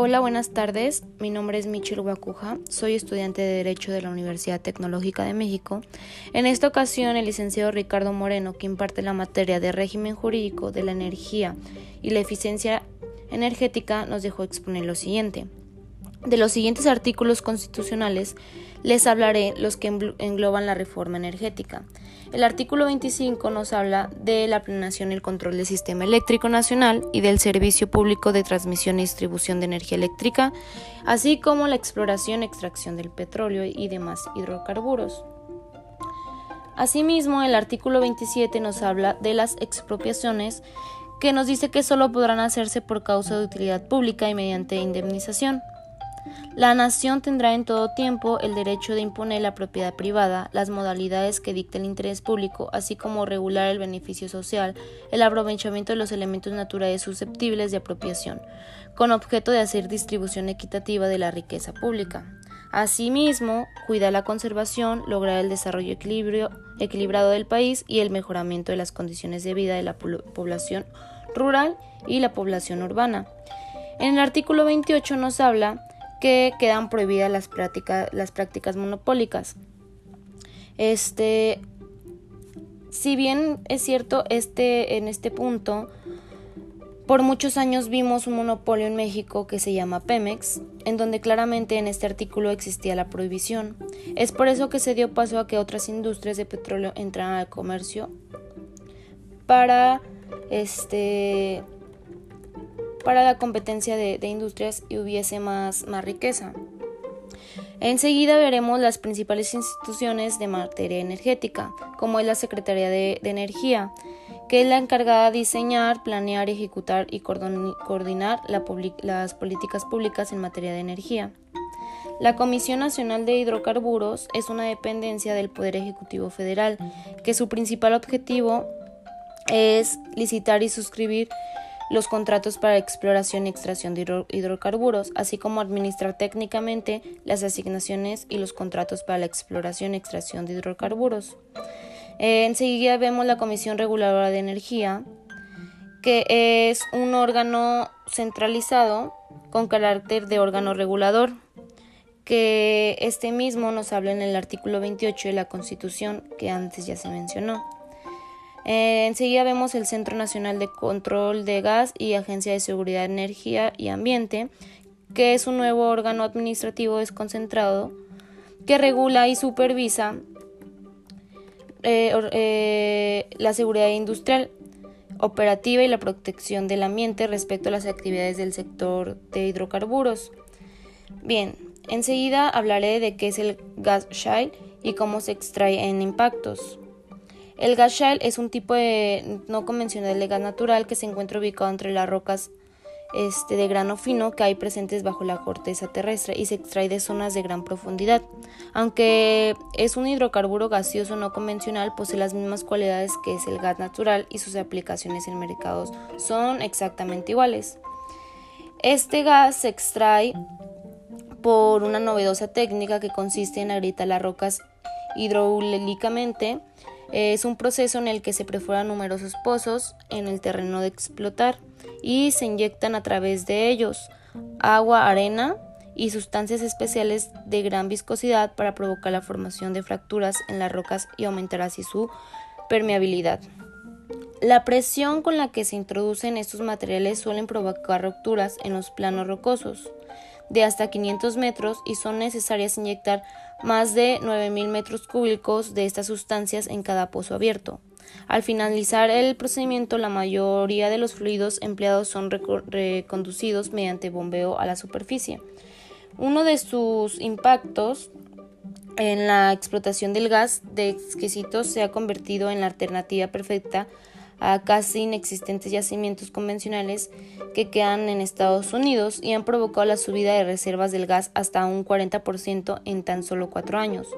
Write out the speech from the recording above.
Hola, buenas tardes. Mi nombre es Michelle Guacuja. Soy estudiante de Derecho de la Universidad Tecnológica de México. En esta ocasión, el licenciado Ricardo Moreno, que imparte la materia de régimen jurídico de la energía y la eficiencia energética, nos dejó exponer lo siguiente. De los siguientes artículos constitucionales les hablaré los que engloban la reforma energética. El artículo 25 nos habla de la planeación y el control del sistema eléctrico nacional y del servicio público de transmisión y distribución de energía eléctrica, así como la exploración extracción del petróleo y demás hidrocarburos. Asimismo, el artículo 27 nos habla de las expropiaciones que nos dice que solo podrán hacerse por causa de utilidad pública y mediante indemnización. La nación tendrá en todo tiempo el derecho de imponer la propiedad privada, las modalidades que dicte el interés público, así como regular el beneficio social, el aprovechamiento de los elementos naturales susceptibles de apropiación, con objeto de hacer distribución equitativa de la riqueza pública. Asimismo, cuidar la conservación, lograr el desarrollo equilibrado del país y el mejoramiento de las condiciones de vida de la población rural y la población urbana. En el artículo 28 nos habla que quedan prohibidas las prácticas, las prácticas monopólicas. Este, si bien es cierto, este, en este punto, por muchos años vimos un monopolio en México que se llama Pemex, en donde claramente en este artículo existía la prohibición. Es por eso que se dio paso a que otras industrias de petróleo entraran al comercio para este para la competencia de, industrias y hubiese más, riqueza. Enseguida veremos las principales instituciones de materia energética, como es la Secretaría de, Energía, que es la encargada de diseñar, planear, ejecutar y coordinar las políticas públicas en materia de energía. La Comisión Nacional de Hidrocarburos es una dependencia del Poder Ejecutivo Federal, que su principal objetivo es licitar y suscribir los contratos para exploración y extracción de hidrocarburos, así como administrar técnicamente las asignaciones y los contratos para la exploración y extracción de hidrocarburos. Eh, enseguida vemos la Comisión Reguladora de Energía, que es un órgano centralizado con carácter de órgano regulador, que este mismo nos habla en el artículo 28 de la Constitución que antes ya se mencionó. Eh, enseguida vemos el Centro Nacional de Control de Gas y Agencia de Seguridad, Energía y Ambiente, que es un nuevo órgano administrativo desconcentrado que regula y supervisa eh, eh, la seguridad industrial operativa y la protección del ambiente respecto a las actividades del sector de hidrocarburos. Bien, enseguida hablaré de qué es el gas shale y cómo se extrae en impactos. El gas shale es un tipo de no convencional de gas natural que se encuentra ubicado entre las rocas este, de grano fino que hay presentes bajo la corteza terrestre y se extrae de zonas de gran profundidad. Aunque es un hidrocarburo gaseoso no convencional, posee las mismas cualidades que es el gas natural y sus aplicaciones en mercados son exactamente iguales. Este gas se extrae por una novedosa técnica que consiste en agrietar las rocas hidráulicamente es un proceso en el que se perforan numerosos pozos en el terreno de explotar y se inyectan a través de ellos agua, arena y sustancias especiales de gran viscosidad para provocar la formación de fracturas en las rocas y aumentar así su permeabilidad. La presión con la que se introducen estos materiales suelen provocar rupturas en los planos rocosos de hasta 500 metros y son necesarias inyectar más de 9.000 metros cúbicos de estas sustancias en cada pozo abierto. Al finalizar el procedimiento, la mayoría de los fluidos empleados son reconducidos mediante bombeo a la superficie. Uno de sus impactos en la explotación del gas de exquisitos se ha convertido en la alternativa perfecta a casi inexistentes yacimientos convencionales que quedan en Estados Unidos y han provocado la subida de reservas del gas hasta un 40% en tan solo cuatro años.